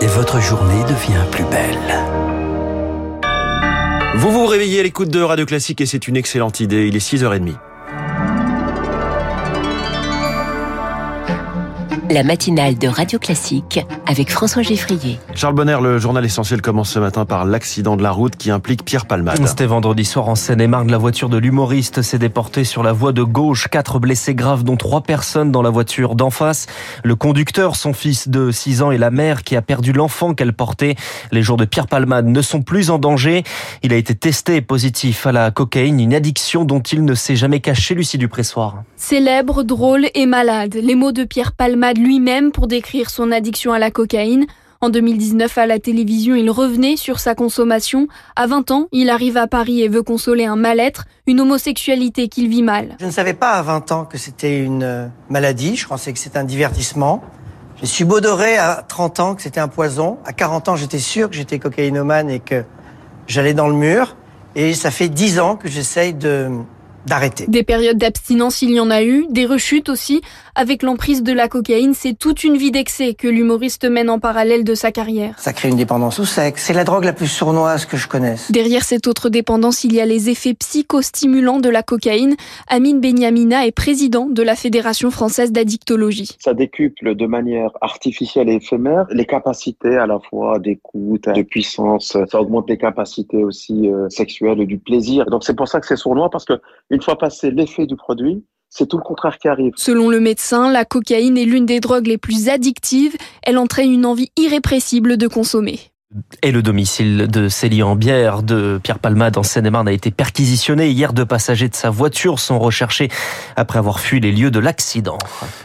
et votre journée devient plus belle. Vous vous réveillez à l'écoute de Radio Classique et c'est une excellente idée. Il est 6h30. La matinale de Radio Classique avec François Geffrier. Charles Bonner, le journal essentiel commence ce matin par l'accident de la route qui implique Pierre Palmade. C'était vendredi soir en Seine-et-Marne. La voiture de l'humoriste s'est déportée sur la voie de gauche. Quatre blessés graves, dont trois personnes dans la voiture d'en face. Le conducteur, son fils de 6 ans et la mère qui a perdu l'enfant qu'elle portait. Les jours de Pierre Palmade ne sont plus en danger. Il a été testé positif à la cocaïne, une addiction dont il ne s'est jamais caché, Lucie Dupressoir. Célèbre, drôle et malade. Les mots de Pierre Palmade lui-même pour décrire son addiction à la cocaïne. En 2019, à la télévision, il revenait sur sa consommation. À 20 ans, il arrive à Paris et veut consoler un mal-être, une homosexualité qu'il vit mal. Je ne savais pas à 20 ans que c'était une euh, maladie, je pensais que c'était un divertissement. J'ai subodoré à 30 ans que c'était un poison. À 40 ans, j'étais sûr que j'étais cocaïnomane et que j'allais dans le mur. Et ça fait 10 ans que j'essaye de d'arrêter. Des périodes d'abstinence, il y en a eu, des rechutes aussi. Avec l'emprise de la cocaïne, c'est toute une vie d'excès que l'humoriste mène en parallèle de sa carrière. Ça crée une dépendance au sexe. C'est la drogue la plus sournoise que je connaisse. Derrière cette autre dépendance, il y a les effets psychostimulants de la cocaïne. Amine Benyamina est président de la Fédération française d'addictologie. Ça décuple de manière artificielle et éphémère les capacités à la fois d'écoute, de puissance. Ça augmente les capacités aussi euh, sexuelles, du plaisir. Donc c'est pour ça que c'est sournois parce que une fois passé l'effet du produit, c'est tout le contraire qui arrive. Selon le médecin, la cocaïne est l'une des drogues les plus addictives. Elle entraîne une envie irrépressible de consommer. Et le domicile de Célie Bière de Pierre Palmade en Seine-et-Marne a été perquisitionné. Hier, deux passagers de sa voiture sont recherchés après avoir fui les lieux de l'accident.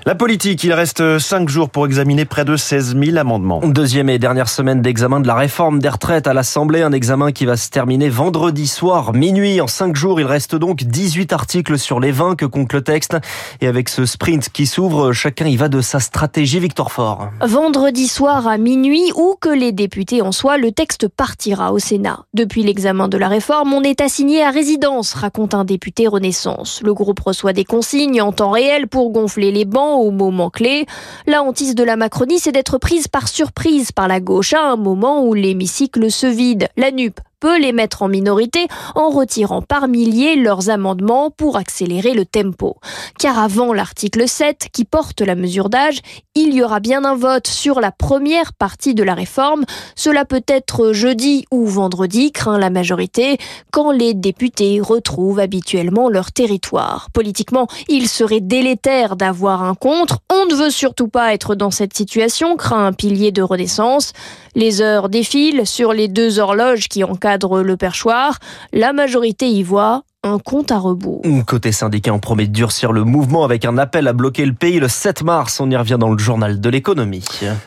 La politique, il reste cinq jours pour examiner près de 16 000 amendements. Deuxième et dernière semaine d'examen de la réforme des retraites à l'Assemblée. Un examen qui va se terminer vendredi soir, minuit. En cinq jours, il reste donc 18 articles sur les 20 que compte le texte. Et avec ce sprint qui s'ouvre, chacun y va de sa stratégie. Victor Fort. Vendredi soir à minuit, ou que les députés ont soit, le texte partira au Sénat. Depuis l'examen de la réforme, on est assigné à résidence, raconte un député Renaissance. Le groupe reçoit des consignes en temps réel pour gonfler les bancs au moment clé. La hantise de la Macronie, c'est d'être prise par surprise par la gauche à un moment où l'hémicycle se vide. La NUP peut les mettre en minorité en retirant par milliers leurs amendements pour accélérer le tempo. Car avant l'article 7 qui porte la mesure d'âge, il y aura bien un vote sur la première partie de la réforme. Cela peut être jeudi ou vendredi, craint la majorité, quand les députés retrouvent habituellement leur territoire. Politiquement, il serait délétère d'avoir un contre. On ne veut surtout pas être dans cette situation, craint un pilier de renaissance. Les heures défilent sur les deux horloges qui encadrent le perchoir. La majorité y voit un compte à rebours. Côté syndicat, on promet de durcir le mouvement avec un appel à bloquer le pays le 7 mars. On y revient dans le journal de l'économie.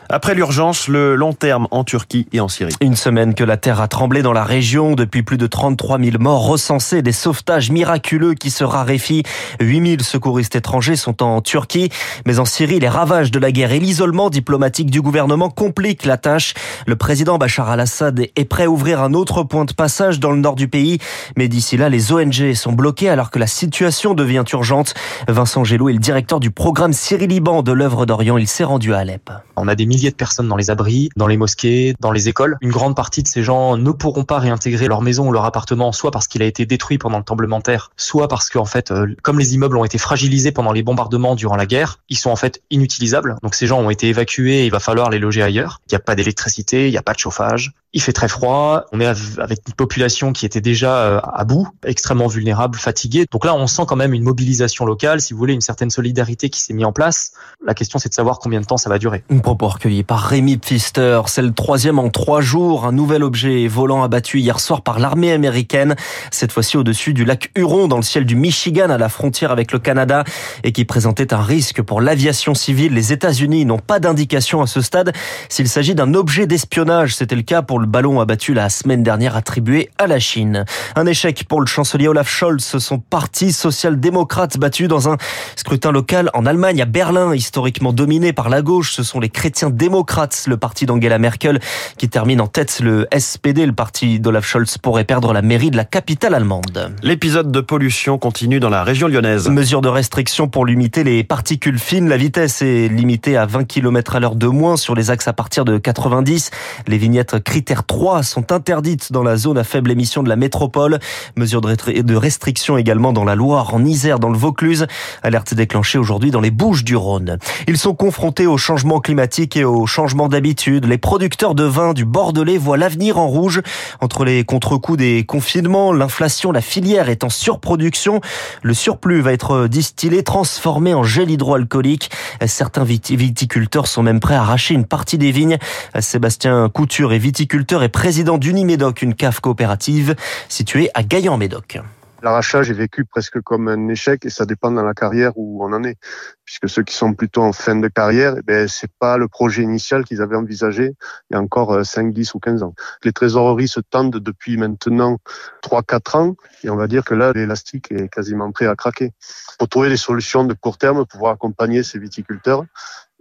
Après l'urgence, le long terme en Turquie et en Syrie. Une semaine que la terre a tremblé dans la région. Depuis plus de 33 000 morts recensés, des sauvetages miraculeux qui se raréfient. 8 000 secouristes étrangers sont en Turquie. Mais en Syrie, les ravages de la guerre et l'isolement diplomatique du gouvernement compliquent la tâche. Le président Bachar al-Assad est prêt à ouvrir un autre point de passage dans le nord du pays. Mais d'ici là, les ONG sont bloqués alors que la situation devient urgente. Vincent Gélo est le directeur du programme Syrie-Liban de l'œuvre d'Orient. Il s'est rendu à Alep. On a des milliers de personnes dans les abris, dans les mosquées, dans les écoles. Une grande partie de ces gens ne pourront pas réintégrer leur maison ou leur appartement, soit parce qu'il a été détruit pendant le tremblement de terre, soit parce qu'en fait, euh, comme les immeubles ont été fragilisés pendant les bombardements durant la guerre, ils sont en fait inutilisables. Donc ces gens ont été évacués et il va falloir les loger ailleurs. Il n'y a pas d'électricité, il n'y a pas de chauffage. Il fait très froid. On est avec une population qui était déjà euh, à bout, extrêmement vulnérable, fatiguée. Donc là, on sent quand même une mobilisation locale, si vous voulez, une certaine solidarité qui s'est mise en place. La question, c'est de savoir combien de temps ça va durer. Un propos recueilli par Rémi Pfister. C'est le troisième en trois jours. Un nouvel objet volant abattu hier soir par l'armée américaine. Cette fois-ci au-dessus du lac Huron, dans le ciel du Michigan, à la frontière avec le Canada, et qui présentait un risque pour l'aviation civile. Les États-Unis n'ont pas d'indication à ce stade s'il s'agit d'un objet d'espionnage. C'était le cas pour le ballon a battu la semaine dernière attribué à la Chine. Un échec pour le chancelier Olaf Scholz, son parti social-démocrate battu dans un scrutin local en Allemagne, à Berlin, historiquement dominé par la gauche. Ce sont les chrétiens démocrates, le parti d'Angela Merkel, qui termine en tête. Le SPD, le parti d'Olaf Scholz, pourrait perdre la mairie de la capitale allemande. L'épisode de pollution continue dans la région lyonnaise. Mesure de restriction pour limiter les particules fines. La vitesse est limitée à 20 km à l'heure de moins sur les axes à partir de 90. Les vignettes critères 3 sont interdites dans la zone à faible émission de la métropole. Mesure de restriction également dans la Loire, en Isère, dans le Vaucluse. Alerte déclenchée aujourd'hui dans les Bouches du Rhône. Ils sont confrontés au changement climatique et au changement d'habitude. Les producteurs de vin du Bordelais voient l'avenir en rouge. Entre les contre-coups des confinements, l'inflation, la filière est en surproduction. Le surplus va être distillé, transformé en gel hydroalcoolique. Certains viticulteurs sont même prêts à arracher une partie des vignes. Sébastien Couture est viticulteur et président d'Unimédoc, une cave coopérative située à Gaillan-Médoc. L'arrachage est vécu presque comme un échec et ça dépend dans la carrière où on en est. Puisque ceux qui sont plutôt en fin de carrière, eh ben, c'est pas le projet initial qu'ils avaient envisagé il y a encore 5, euh, 10 ou 15 ans. Les trésoreries se tendent depuis maintenant 3, 4 ans et on va dire que là, l'élastique est quasiment prêt à craquer. Pour trouver des solutions de court terme, pouvoir accompagner ces viticulteurs,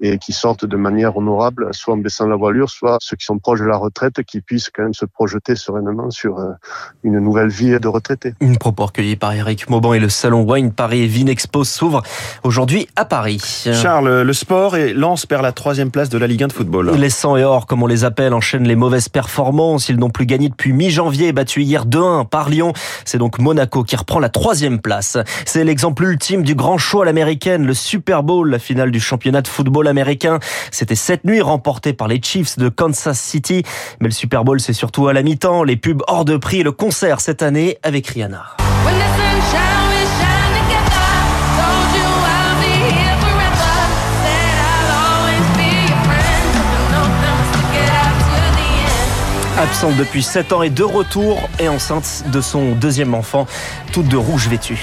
et qui sortent de manière honorable, soit en baissant la voilure, soit ceux qui sont proches de la retraite, qui puissent quand même se projeter sereinement sur euh, une nouvelle vie de retraité. Une propos recueillie par Eric Mauban et le salon Wine Paris Vinexpo s'ouvre aujourd'hui à Paris. Charles, le sport et Lens perd la troisième place de la Ligue 1 de football. Les 100 et or, comme on les appelle, enchaînent les mauvaises performances. Ils n'ont plus gagné depuis mi-janvier, battu hier 2-1 par Lyon. C'est donc Monaco qui reprend la troisième place. C'est l'exemple ultime du grand show à l'américaine, le Super Bowl, la finale du championnat de football américain. C'était cette nuit remporté par les Chiefs de Kansas City. Mais le Super Bowl, c'est surtout à la mi-temps, les pubs hors de prix et le concert cette année avec Rihanna. Absente depuis 7 ans et de retour et enceinte de son deuxième enfant, toute de rouge vêtue.